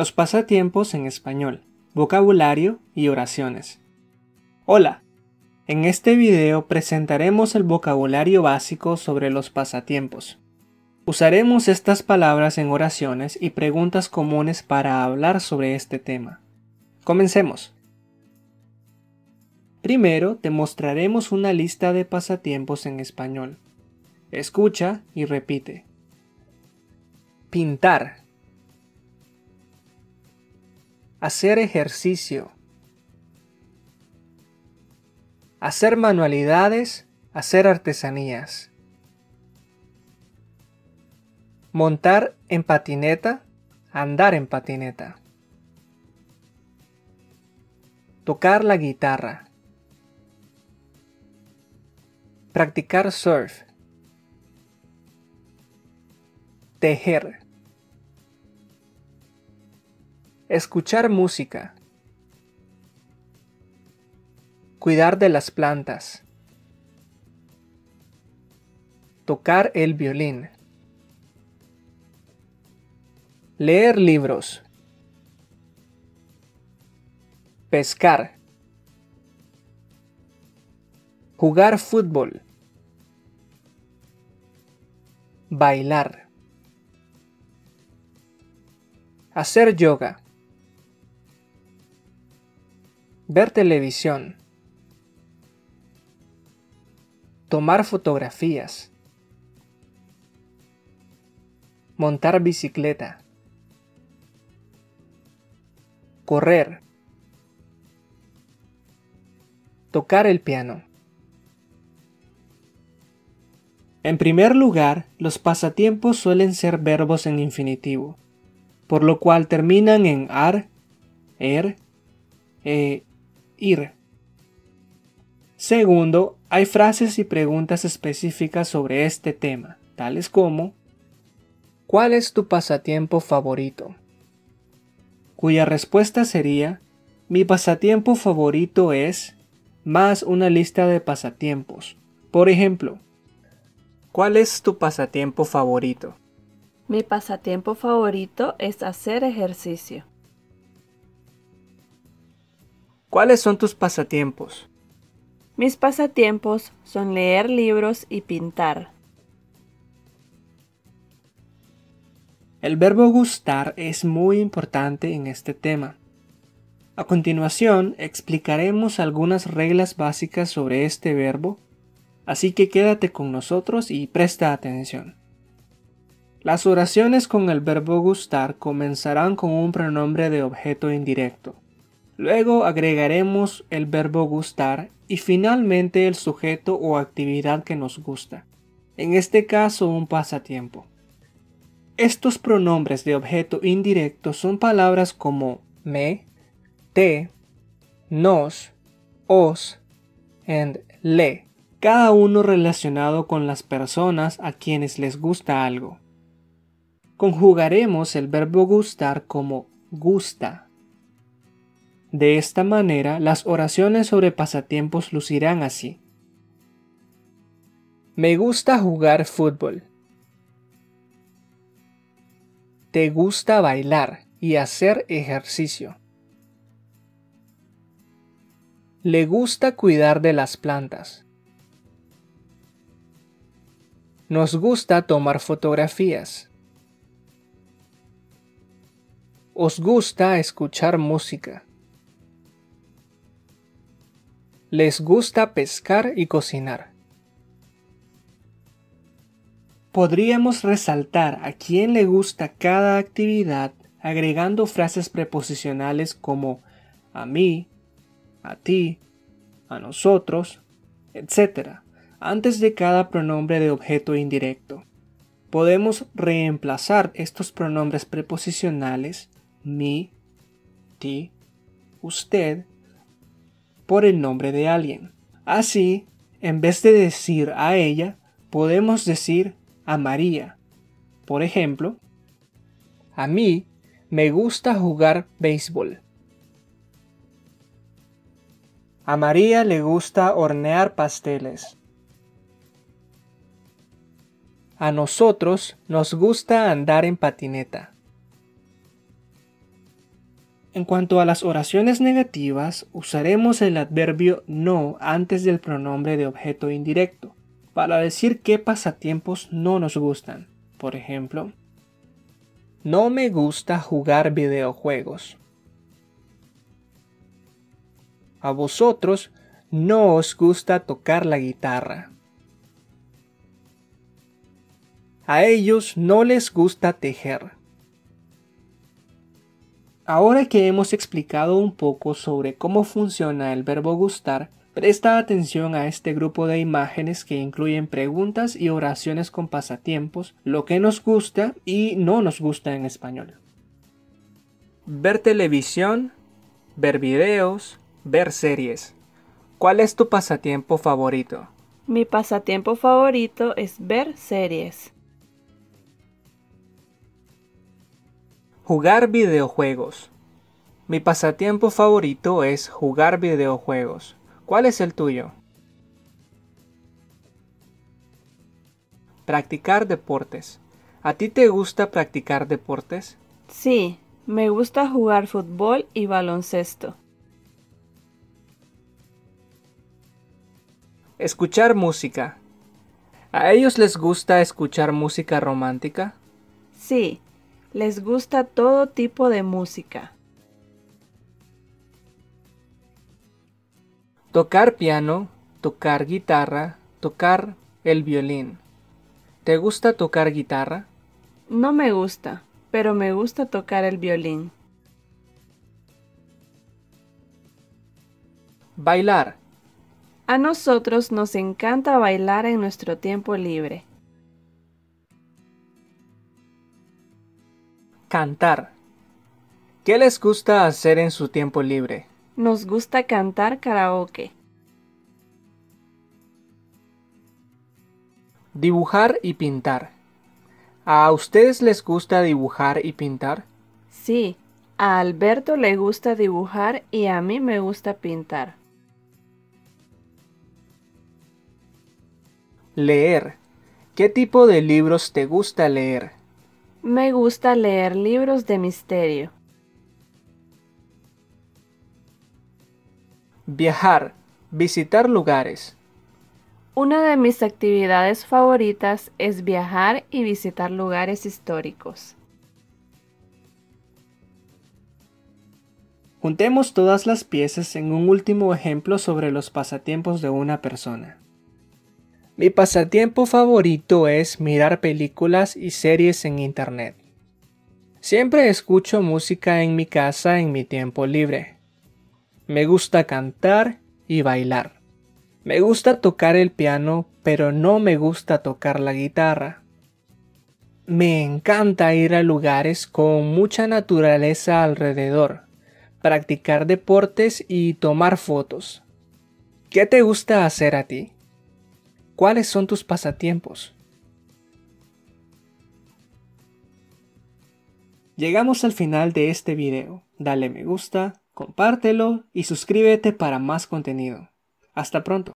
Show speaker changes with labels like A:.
A: Los pasatiempos en español, vocabulario y oraciones. Hola, en este video presentaremos el vocabulario básico sobre los pasatiempos. Usaremos estas palabras en oraciones y preguntas comunes para hablar sobre este tema. Comencemos. Primero te mostraremos una lista de pasatiempos en español. Escucha y repite. Pintar. Hacer ejercicio. Hacer manualidades, hacer artesanías. Montar en patineta, andar en patineta. Tocar la guitarra. Practicar surf. Tejer. Escuchar música. Cuidar de las plantas. Tocar el violín. Leer libros. Pescar. Jugar fútbol. Bailar. Hacer yoga. Ver televisión. Tomar fotografías. Montar bicicleta. Correr. Tocar el piano. En primer lugar, los pasatiempos suelen ser verbos en infinitivo, por lo cual terminan en ar, er, e, ir. Segundo, hay frases y preguntas específicas sobre este tema, tales como ¿Cuál es tu pasatiempo favorito? Cuya respuesta sería Mi pasatiempo favorito es más una lista de pasatiempos. Por ejemplo, ¿cuál es tu pasatiempo favorito?
B: Mi pasatiempo favorito es hacer ejercicio.
A: ¿Cuáles son tus pasatiempos?
B: Mis pasatiempos son leer libros y pintar.
A: El verbo gustar es muy importante en este tema. A continuación explicaremos algunas reglas básicas sobre este verbo, así que quédate con nosotros y presta atención. Las oraciones con el verbo gustar comenzarán con un pronombre de objeto indirecto. Luego agregaremos el verbo gustar y finalmente el sujeto o actividad que nos gusta, en este caso un pasatiempo. Estos pronombres de objeto indirecto son palabras como me, te, nos, os, and le, cada uno relacionado con las personas a quienes les gusta algo. Conjugaremos el verbo gustar como gusta de esta manera, las oraciones sobre pasatiempos lucirán así. Me gusta jugar fútbol. Te gusta bailar y hacer ejercicio. Le gusta cuidar de las plantas. Nos gusta tomar fotografías. Os gusta escuchar música. Les gusta pescar y cocinar. Podríamos resaltar a quién le gusta cada actividad agregando frases preposicionales como a mí, a ti, a nosotros, etc., antes de cada pronombre de objeto indirecto. Podemos reemplazar estos pronombres preposicionales mi, ti, usted por el nombre de alguien. Así, en vez de decir a ella, podemos decir a María. Por ejemplo, a mí me gusta jugar béisbol. A María le gusta hornear pasteles. A nosotros nos gusta andar en patineta. En cuanto a las oraciones negativas, usaremos el adverbio no antes del pronombre de objeto indirecto para decir qué pasatiempos no nos gustan. Por ejemplo, no me gusta jugar videojuegos. A vosotros no os gusta tocar la guitarra. A ellos no les gusta tejer. Ahora que hemos explicado un poco sobre cómo funciona el verbo gustar, presta atención a este grupo de imágenes que incluyen preguntas y oraciones con pasatiempos, lo que nos gusta y no nos gusta en español. Ver televisión, ver videos, ver series. ¿Cuál es tu pasatiempo favorito?
B: Mi pasatiempo favorito es ver series.
A: Jugar videojuegos. Mi pasatiempo favorito es jugar videojuegos. ¿Cuál es el tuyo? Practicar deportes. ¿A ti te gusta practicar deportes?
B: Sí, me gusta jugar fútbol y baloncesto.
A: Escuchar música. ¿A ellos les gusta escuchar música romántica?
B: Sí, les gusta todo tipo de música.
A: Tocar piano, tocar guitarra, tocar el violín. ¿Te gusta tocar guitarra?
B: No me gusta, pero me gusta tocar el violín.
A: Bailar.
B: A nosotros nos encanta bailar en nuestro tiempo libre.
A: Cantar. ¿Qué les gusta hacer en su tiempo libre?
B: Nos gusta cantar karaoke.
A: Dibujar y pintar. ¿A ustedes les gusta dibujar y pintar?
B: Sí, a Alberto le gusta dibujar y a mí me gusta pintar.
A: Leer. ¿Qué tipo de libros te gusta leer?
B: Me gusta leer libros de misterio.
A: Viajar, visitar lugares.
B: Una de mis actividades favoritas es viajar y visitar lugares históricos.
A: Juntemos todas las piezas en un último ejemplo sobre los pasatiempos de una persona. Mi pasatiempo favorito es mirar películas y series en Internet. Siempre escucho música en mi casa en mi tiempo libre. Me gusta cantar y bailar. Me gusta tocar el piano, pero no me gusta tocar la guitarra. Me encanta ir a lugares con mucha naturaleza alrededor, practicar deportes y tomar fotos. ¿Qué te gusta hacer a ti? ¿Cuáles son tus pasatiempos? Llegamos al final de este video. Dale me gusta, compártelo y suscríbete para más contenido. Hasta pronto.